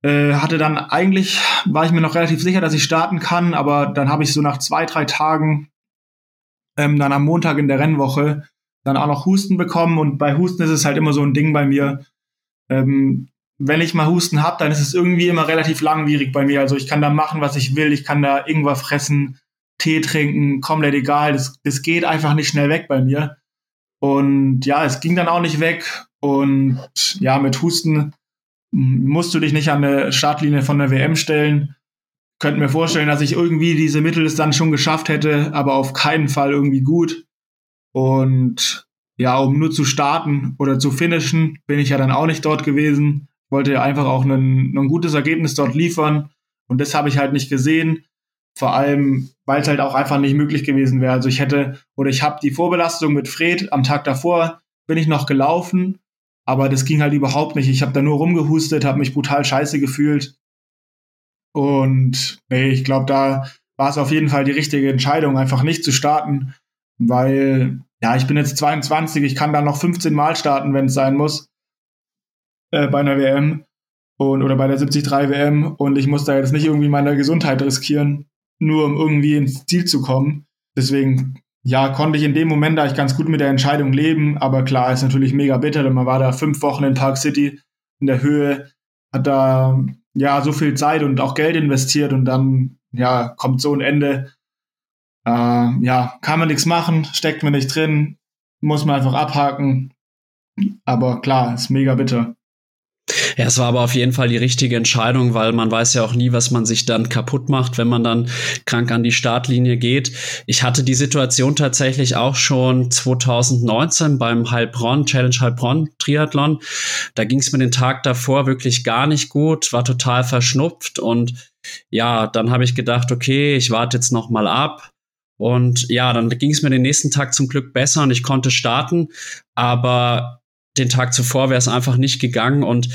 Äh, hatte dann eigentlich, war ich mir noch relativ sicher, dass ich starten kann, aber dann habe ich so nach zwei, drei Tagen ähm, dann am Montag in der Rennwoche dann auch noch Husten bekommen und bei Husten ist es halt immer so ein Ding bei mir. Ähm, wenn ich mal Husten habe, dann ist es irgendwie immer relativ langwierig bei mir. Also ich kann da machen, was ich will, ich kann da irgendwas fressen, Tee trinken, komplett egal. Das, das geht einfach nicht schnell weg bei mir. Und ja, es ging dann auch nicht weg. Und ja, mit Husten musst du dich nicht an der Startlinie von der WM stellen könnte mir vorstellen, dass ich irgendwie diese Mittel es dann schon geschafft hätte, aber auf keinen Fall irgendwie gut. Und ja, um nur zu starten oder zu finishen, bin ich ja dann auch nicht dort gewesen. wollte ja einfach auch ein, ein gutes Ergebnis dort liefern. Und das habe ich halt nicht gesehen. Vor allem, weil es halt auch einfach nicht möglich gewesen wäre. Also ich hätte, oder ich habe die Vorbelastung mit Fred am Tag davor, bin ich noch gelaufen, aber das ging halt überhaupt nicht. Ich habe da nur rumgehustet, habe mich brutal scheiße gefühlt. Und nee, ich glaube, da war es auf jeden Fall die richtige Entscheidung, einfach nicht zu starten, weil ja, ich bin jetzt 22, ich kann da noch 15 Mal starten, wenn es sein muss, äh, bei einer WM und, oder bei der 73 WM und ich muss da jetzt nicht irgendwie meine Gesundheit riskieren, nur um irgendwie ins Ziel zu kommen. Deswegen, ja, konnte ich in dem Moment eigentlich ganz gut mit der Entscheidung leben, aber klar, ist natürlich mega bitter, denn man war da fünf Wochen in Park City in der Höhe, hat da ja so viel Zeit und auch Geld investiert und dann ja kommt so ein Ende äh, ja, kann man nichts machen, steckt man nicht drin, muss man einfach abhaken. Aber klar, ist mega bitter. Ja, es war aber auf jeden Fall die richtige Entscheidung, weil man weiß ja auch nie, was man sich dann kaputt macht, wenn man dann krank an die Startlinie geht. Ich hatte die Situation tatsächlich auch schon 2019 beim Heilbronn, Challenge Heilbronn Triathlon. Da ging es mir den Tag davor wirklich gar nicht gut, war total verschnupft und ja, dann habe ich gedacht, okay, ich warte jetzt noch mal ab und ja, dann ging es mir den nächsten Tag zum Glück besser und ich konnte starten. Aber den Tag zuvor wäre es einfach nicht gegangen. Und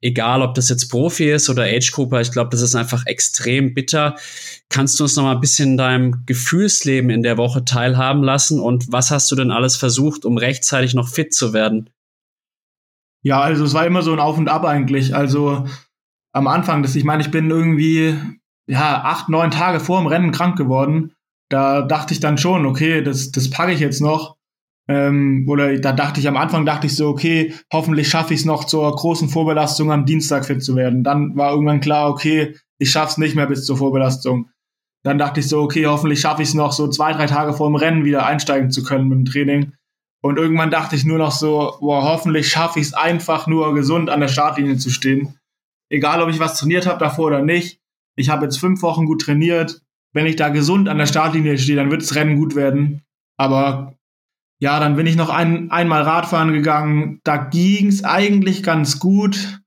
egal, ob das jetzt Profi ist oder Age-Grupper, ich glaube, das ist einfach extrem bitter. Kannst du uns noch mal ein bisschen in deinem Gefühlsleben in der Woche teilhaben lassen? Und was hast du denn alles versucht, um rechtzeitig noch fit zu werden? Ja, also es war immer so ein Auf und Ab eigentlich. Also am Anfang, das, ich meine, ich bin irgendwie ja acht, neun Tage vor dem Rennen krank geworden da dachte ich dann schon, okay, das, das packe ich jetzt noch. Ähm, oder da dachte ich am Anfang, dachte ich so, okay, hoffentlich schaffe ich es noch zur großen Vorbelastung am Dienstag fit zu werden. Dann war irgendwann klar, okay, ich schaff's nicht mehr bis zur Vorbelastung. Dann dachte ich so, okay, hoffentlich schaffe ich es noch so zwei, drei Tage vor dem Rennen wieder einsteigen zu können mit dem Training. Und irgendwann dachte ich nur noch so, boah, hoffentlich schaffe ich es einfach nur gesund an der Startlinie zu stehen. Egal, ob ich was trainiert habe davor oder nicht. Ich habe jetzt fünf Wochen gut trainiert wenn ich da gesund an der Startlinie stehe, dann wird das Rennen gut werden. Aber ja, dann bin ich noch ein, einmal Radfahren gegangen. Da ging es eigentlich ganz gut.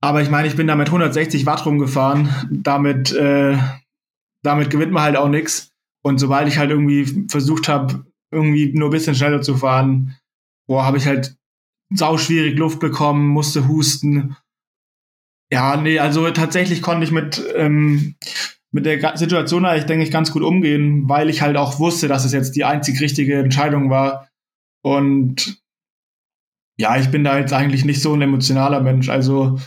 Aber ich meine, ich bin da mit 160 Watt rumgefahren. Damit, äh, damit gewinnt man halt auch nichts. Und sobald ich halt irgendwie versucht habe, irgendwie nur ein bisschen schneller zu fahren, boah, habe ich halt sau schwierig Luft bekommen, musste husten. Ja, nee, also tatsächlich konnte ich mit ähm, mit der Situation eigentlich, denke ich, ganz gut umgehen, weil ich halt auch wusste, dass es jetzt die einzig richtige Entscheidung war. Und ja, ich bin da jetzt eigentlich nicht so ein emotionaler Mensch. Also,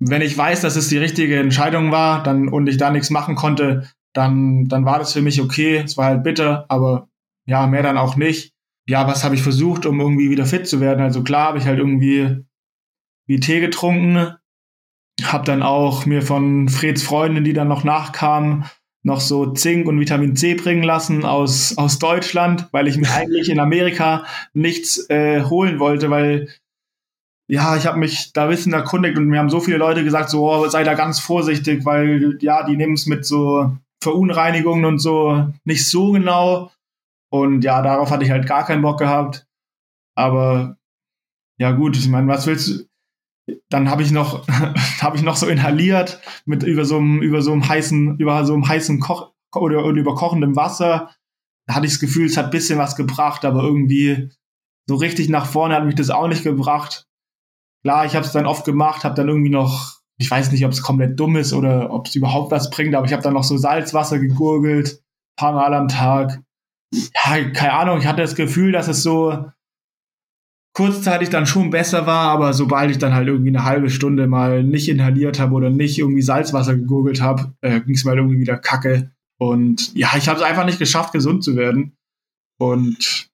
wenn ich weiß, dass es die richtige Entscheidung war dann, und ich da nichts machen konnte, dann, dann war das für mich okay. Es war halt bitter, aber ja, mehr dann auch nicht. Ja, was habe ich versucht, um irgendwie wieder fit zu werden? Also klar habe ich halt irgendwie wie Tee getrunken, hab dann auch mir von Freds Freundin, die dann noch nachkamen, noch so Zink und Vitamin C bringen lassen aus, aus Deutschland, weil ich mir (laughs) eigentlich in Amerika nichts äh, holen wollte, weil ja, ich habe mich da wissen erkundigt und mir haben so viele Leute gesagt, so oh, sei da ganz vorsichtig, weil ja, die nehmen es mit so Verunreinigungen und so nicht so genau. Und ja, darauf hatte ich halt gar keinen Bock gehabt. Aber ja gut, ich meine, was willst du? Dann habe ich noch (laughs) habe ich noch so inhaliert mit über so einem über so einem heißen über so einem heißen Koch oder, oder über kochendem Wasser. Da hatte ich das Gefühl es hat bisschen was gebracht aber irgendwie so richtig nach vorne hat mich das auch nicht gebracht. Klar ich habe es dann oft gemacht habe dann irgendwie noch ich weiß nicht ob es komplett dumm ist oder ob es überhaupt was bringt aber ich habe dann noch so Salzwasser gegurgelt paar Mal am Tag. Ja keine Ahnung ich hatte das Gefühl dass es so kurzzeitig dann schon besser war, aber sobald ich dann halt irgendwie eine halbe Stunde mal nicht inhaliert habe oder nicht irgendwie Salzwasser gegurgelt habe, äh, ging es mir halt irgendwie wieder kacke. Und ja, ich habe es einfach nicht geschafft, gesund zu werden. Und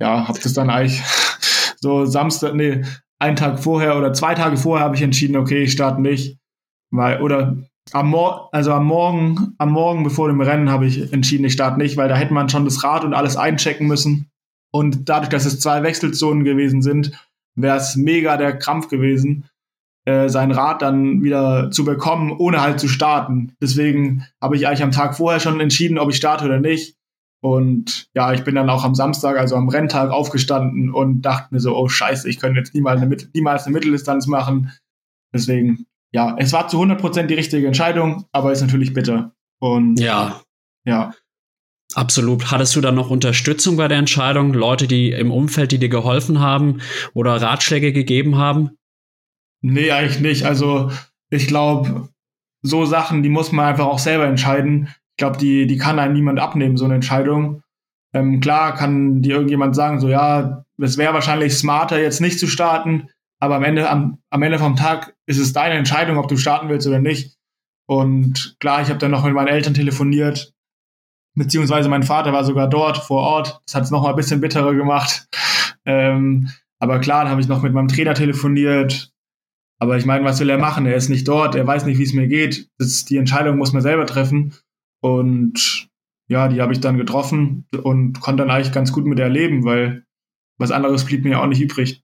ja, habe das dann eigentlich (laughs) so Samstag, nee, einen Tag vorher oder zwei Tage vorher habe ich entschieden, okay, ich starte nicht. Weil, oder am Morgen, also am Morgen, am Morgen bevor dem Rennen habe ich entschieden, ich starte nicht, weil da hätte man schon das Rad und alles einchecken müssen. Und dadurch, dass es zwei Wechselzonen gewesen sind, wäre es mega der Krampf gewesen, äh, sein Rad dann wieder zu bekommen, ohne halt zu starten. Deswegen habe ich eigentlich am Tag vorher schon entschieden, ob ich starte oder nicht. Und ja, ich bin dann auch am Samstag, also am Renntag, aufgestanden und dachte mir so, oh scheiße, ich könnte jetzt niemals eine, niemals eine Mitteldistanz machen. Deswegen, ja, es war zu 100% die richtige Entscheidung, aber ist natürlich bitter. Und ja. Ja. Absolut. Hattest du dann noch Unterstützung bei der Entscheidung? Leute, die im Umfeld, die dir geholfen haben oder Ratschläge gegeben haben? Nee, eigentlich nicht. Also ich glaube, so Sachen, die muss man einfach auch selber entscheiden. Ich glaube, die, die kann einem niemand abnehmen, so eine Entscheidung. Ähm, klar kann dir irgendjemand sagen, so ja, es wäre wahrscheinlich smarter, jetzt nicht zu starten, aber am Ende, am, am Ende vom Tag ist es deine Entscheidung, ob du starten willst oder nicht. Und klar, ich habe dann noch mit meinen Eltern telefoniert, beziehungsweise mein Vater war sogar dort vor Ort. Das hat es noch mal ein bisschen bitterer gemacht. Ähm, aber klar, dann habe ich noch mit meinem Trainer telefoniert. Aber ich meine, was will er machen? Er ist nicht dort, er weiß nicht, wie es mir geht. Das, die Entscheidung muss man selber treffen. Und ja, die habe ich dann getroffen und konnte dann eigentlich ganz gut mit erleben, weil was anderes blieb mir auch nicht übrig.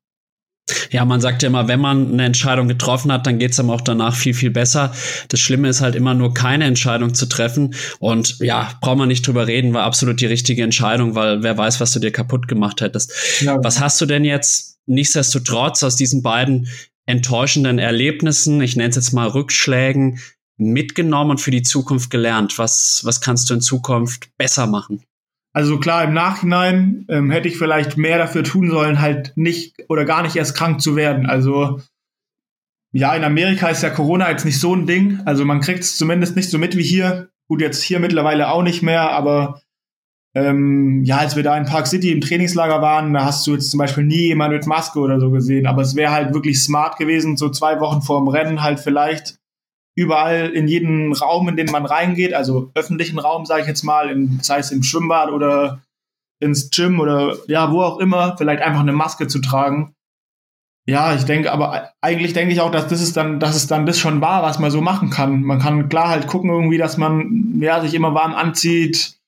Ja, man sagt ja immer, wenn man eine Entscheidung getroffen hat, dann geht's einem auch danach viel, viel besser. Das Schlimme ist halt immer nur keine Entscheidung zu treffen. Und ja, braucht man nicht drüber reden, war absolut die richtige Entscheidung, weil wer weiß, was du dir kaputt gemacht hättest. Ja. Was hast du denn jetzt nichtsdestotrotz aus diesen beiden enttäuschenden Erlebnissen, ich nenne es jetzt mal Rückschlägen, mitgenommen und für die Zukunft gelernt? Was, was kannst du in Zukunft besser machen? Also klar, im Nachhinein ähm, hätte ich vielleicht mehr dafür tun sollen, halt nicht oder gar nicht erst krank zu werden. Also ja, in Amerika ist ja Corona jetzt nicht so ein Ding. Also man kriegt es zumindest nicht so mit wie hier. Gut, jetzt hier mittlerweile auch nicht mehr, aber ähm, ja, als wir da in Park City im Trainingslager waren, da hast du jetzt zum Beispiel nie jemand mit Maske oder so gesehen. Aber es wäre halt wirklich smart gewesen, so zwei Wochen vor dem Rennen halt vielleicht überall in jeden Raum, in den man reingeht, also öffentlichen Raum, sage ich jetzt mal, in, sei es im Schwimmbad oder ins Gym oder ja, wo auch immer, vielleicht einfach eine Maske zu tragen. Ja, ich denke, aber eigentlich denke ich auch, dass das ist dann, dass es dann das schon war, was man so machen kann. Man kann klar halt gucken irgendwie, dass man ja sich immer warm anzieht,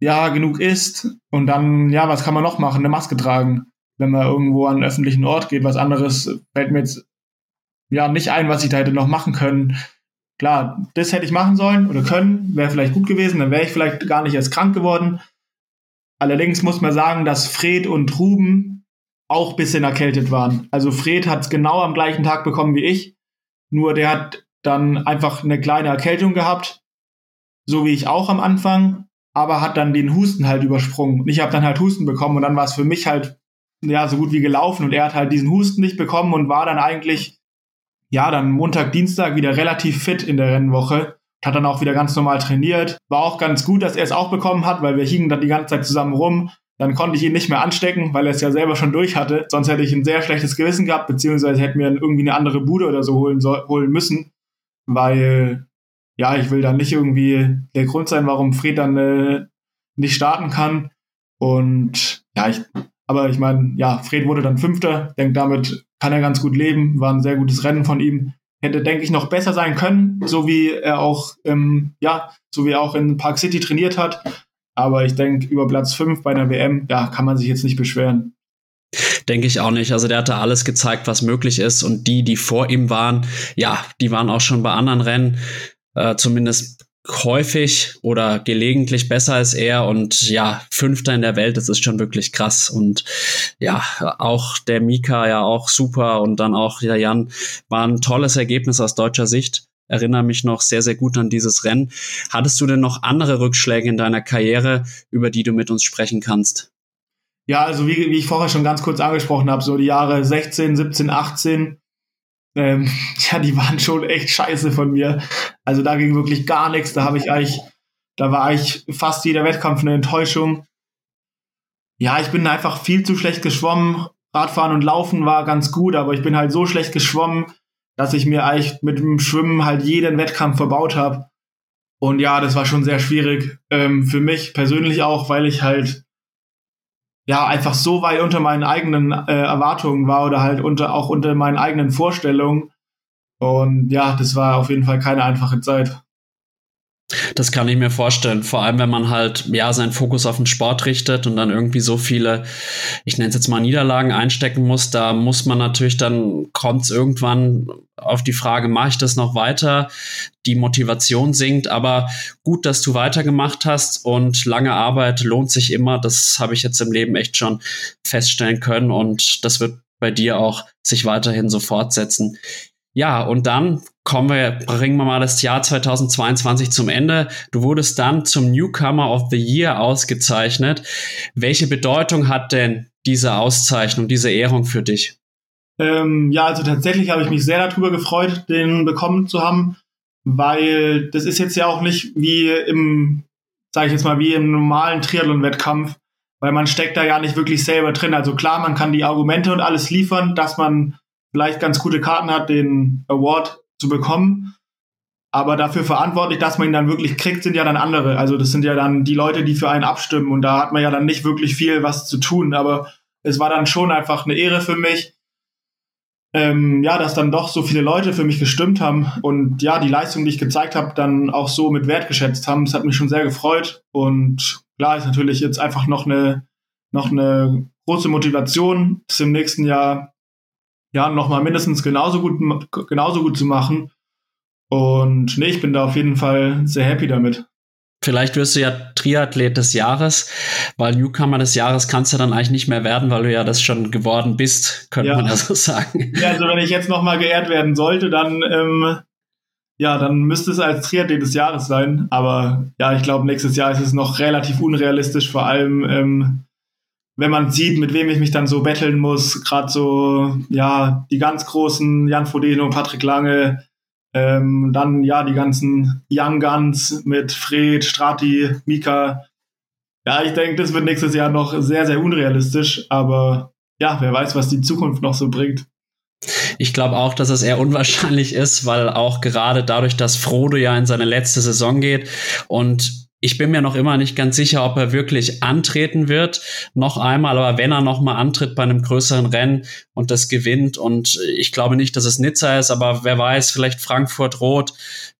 ja genug isst und dann ja, was kann man noch machen? Eine Maske tragen, wenn man irgendwo an einen öffentlichen Ort geht. Was anderes fällt mir jetzt ja nicht ein, was ich da hätte noch machen können. Klar, das hätte ich machen sollen oder können, wäre vielleicht gut gewesen, dann wäre ich vielleicht gar nicht erst krank geworden. Allerdings muss man sagen, dass Fred und Ruben auch bisschen erkältet waren. Also Fred hat es genau am gleichen Tag bekommen wie ich, nur der hat dann einfach eine kleine Erkältung gehabt, so wie ich auch am Anfang, aber hat dann den Husten halt übersprungen. Und ich habe dann halt Husten bekommen und dann war es für mich halt ja so gut wie gelaufen und er hat halt diesen Husten nicht bekommen und war dann eigentlich ja, dann Montag, Dienstag wieder relativ fit in der Rennwoche. Hat dann auch wieder ganz normal trainiert. War auch ganz gut, dass er es auch bekommen hat, weil wir hingen dann die ganze Zeit zusammen rum. Dann konnte ich ihn nicht mehr anstecken, weil er es ja selber schon durch hatte. Sonst hätte ich ein sehr schlechtes Gewissen gehabt, beziehungsweise hätten wir irgendwie eine andere Bude oder so holen, so, holen müssen. Weil, ja, ich will dann nicht irgendwie der Grund sein, warum Fred dann äh, nicht starten kann. Und ja, ich, aber ich meine, ja, Fred wurde dann Fünfter. Denkt damit kann er ganz gut leben, war ein sehr gutes Rennen von ihm. Hätte, denke ich, noch besser sein können, so wie er auch, ähm, ja, so wie er auch in Park City trainiert hat. Aber ich denke, über Platz 5 bei einer WM, ja, kann man sich jetzt nicht beschweren. Denke ich auch nicht. Also der hatte alles gezeigt, was möglich ist. Und die, die vor ihm waren, ja, die waren auch schon bei anderen Rennen, äh, zumindest häufig oder gelegentlich besser als er und ja, Fünfter in der Welt, das ist schon wirklich krass und ja, auch der Mika ja auch super und dann auch der Jan war ein tolles Ergebnis aus deutscher Sicht. Erinnere mich noch sehr, sehr gut an dieses Rennen. Hattest du denn noch andere Rückschläge in deiner Karriere, über die du mit uns sprechen kannst? Ja, also wie, wie ich vorher schon ganz kurz angesprochen habe, so die Jahre 16, 17, 18, ähm, (laughs) ja, die waren schon echt scheiße von mir. Also da ging wirklich gar nichts. Da habe ich eigentlich, da war eigentlich fast jeder Wettkampf eine Enttäuschung. Ja, ich bin einfach viel zu schlecht geschwommen. Radfahren und Laufen war ganz gut, aber ich bin halt so schlecht geschwommen, dass ich mir eigentlich mit dem Schwimmen halt jeden Wettkampf verbaut habe. Und ja, das war schon sehr schwierig ähm, für mich persönlich auch, weil ich halt ja einfach so weit unter meinen eigenen äh, Erwartungen war oder halt unter auch unter meinen eigenen Vorstellungen. Und ja, das war auf jeden Fall keine einfache Zeit. Das kann ich mir vorstellen. Vor allem, wenn man halt, ja, seinen Fokus auf den Sport richtet und dann irgendwie so viele, ich nenne es jetzt mal Niederlagen einstecken muss, da muss man natürlich dann, kommt es irgendwann auf die Frage, mache ich das noch weiter? Die Motivation sinkt, aber gut, dass du weitergemacht hast und lange Arbeit lohnt sich immer. Das habe ich jetzt im Leben echt schon feststellen können und das wird bei dir auch sich weiterhin so fortsetzen. Ja, und dann kommen wir, bringen wir mal das Jahr 2022 zum Ende. Du wurdest dann zum Newcomer of the Year ausgezeichnet. Welche Bedeutung hat denn diese Auszeichnung, diese Ehrung für dich? Ähm, ja, also tatsächlich habe ich mich sehr darüber gefreut, den bekommen zu haben, weil das ist jetzt ja auch nicht wie im, sage ich jetzt mal, wie im normalen Triathlon-Wettkampf, weil man steckt da ja nicht wirklich selber drin. Also klar, man kann die Argumente und alles liefern, dass man vielleicht ganz gute Karten hat, den Award zu bekommen. Aber dafür verantwortlich, dass man ihn dann wirklich kriegt, sind ja dann andere. Also das sind ja dann die Leute, die für einen abstimmen. Und da hat man ja dann nicht wirklich viel was zu tun. Aber es war dann schon einfach eine Ehre für mich, ähm, ja, dass dann doch so viele Leute für mich gestimmt haben und ja, die Leistung, die ich gezeigt habe, dann auch so mit wertgeschätzt haben. Das hat mich schon sehr gefreut. Und klar ist natürlich jetzt einfach noch eine, noch eine große Motivation, es im nächsten Jahr ja, nochmal mindestens genauso gut, genauso gut zu machen. Und nee, ich bin da auf jeden Fall sehr happy damit. Vielleicht wirst du ja Triathlet des Jahres, weil Newcomer des Jahres kannst du dann eigentlich nicht mehr werden, weil du ja das schon geworden bist, könnte ja. man ja so sagen. Ja, also wenn ich jetzt nochmal geehrt werden sollte, dann, ähm, ja, dann müsste es als Triathlet des Jahres sein. Aber ja, ich glaube, nächstes Jahr ist es noch relativ unrealistisch, vor allem, ähm, wenn man sieht, mit wem ich mich dann so betteln muss, gerade so, ja, die ganz großen Jan Frodeno, Patrick Lange, ähm, dann ja die ganzen Young Guns mit Fred, Strati, Mika. Ja, ich denke, das wird nächstes Jahr noch sehr, sehr unrealistisch, aber ja, wer weiß, was die Zukunft noch so bringt. Ich glaube auch, dass es eher unwahrscheinlich ist, weil auch gerade dadurch, dass Frodo ja in seine letzte Saison geht und ich bin mir noch immer nicht ganz sicher, ob er wirklich antreten wird. Noch einmal, aber wenn er noch mal antritt bei einem größeren Rennen und das gewinnt und ich glaube nicht, dass es Nizza ist, aber wer weiß, vielleicht Frankfurt Rot,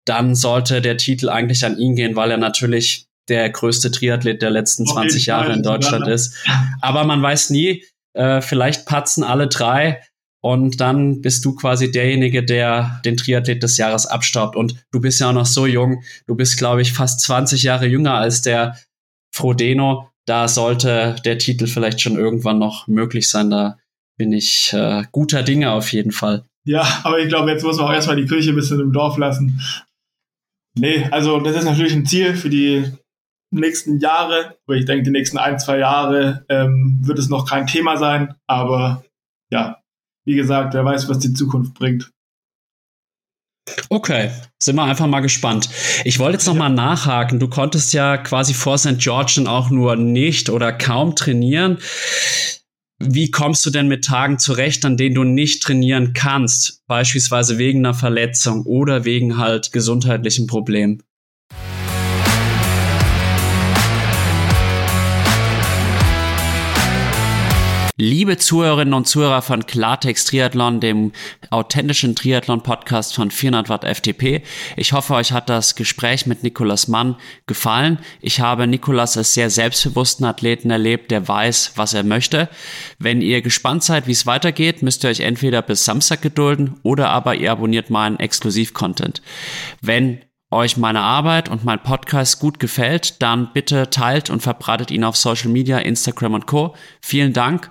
dann sollte der Titel eigentlich an ihn gehen, weil er natürlich der größte Triathlet der letzten 20 Jahre in Deutschland ist. Aber man weiß nie, äh, vielleicht patzen alle drei und dann bist du quasi derjenige, der den Triathlet des Jahres abstaubt. Und du bist ja auch noch so jung. Du bist, glaube ich, fast 20 Jahre jünger als der Frodeno. Da sollte der Titel vielleicht schon irgendwann noch möglich sein. Da bin ich äh, guter Dinge auf jeden Fall. Ja, aber ich glaube, jetzt muss man auch erstmal die Kirche ein bisschen im Dorf lassen. Nee, also das ist natürlich ein Ziel für die nächsten Jahre. Aber ich denke, die nächsten ein, zwei Jahre ähm, wird es noch kein Thema sein. Aber ja, wie gesagt, wer weiß, was die Zukunft bringt. Okay, sind wir einfach mal gespannt. Ich wollte jetzt noch mal nachhaken. Du konntest ja quasi vor St. George auch nur nicht oder kaum trainieren. Wie kommst du denn mit Tagen zurecht, an denen du nicht trainieren kannst? Beispielsweise wegen einer Verletzung oder wegen halt gesundheitlichen Problemen? Liebe Zuhörerinnen und Zuhörer von Klartext Triathlon, dem authentischen Triathlon-Podcast von 400 Watt FTP. Ich hoffe, euch hat das Gespräch mit Nikolas Mann gefallen. Ich habe Nikolas als sehr selbstbewussten Athleten erlebt, der weiß, was er möchte. Wenn ihr gespannt seid, wie es weitergeht, müsst ihr euch entweder bis Samstag gedulden oder aber ihr abonniert meinen Exklusiv-Content. Wenn euch meine Arbeit und mein Podcast gut gefällt, dann bitte teilt und verbreitet ihn auf Social Media, Instagram und Co. Vielen Dank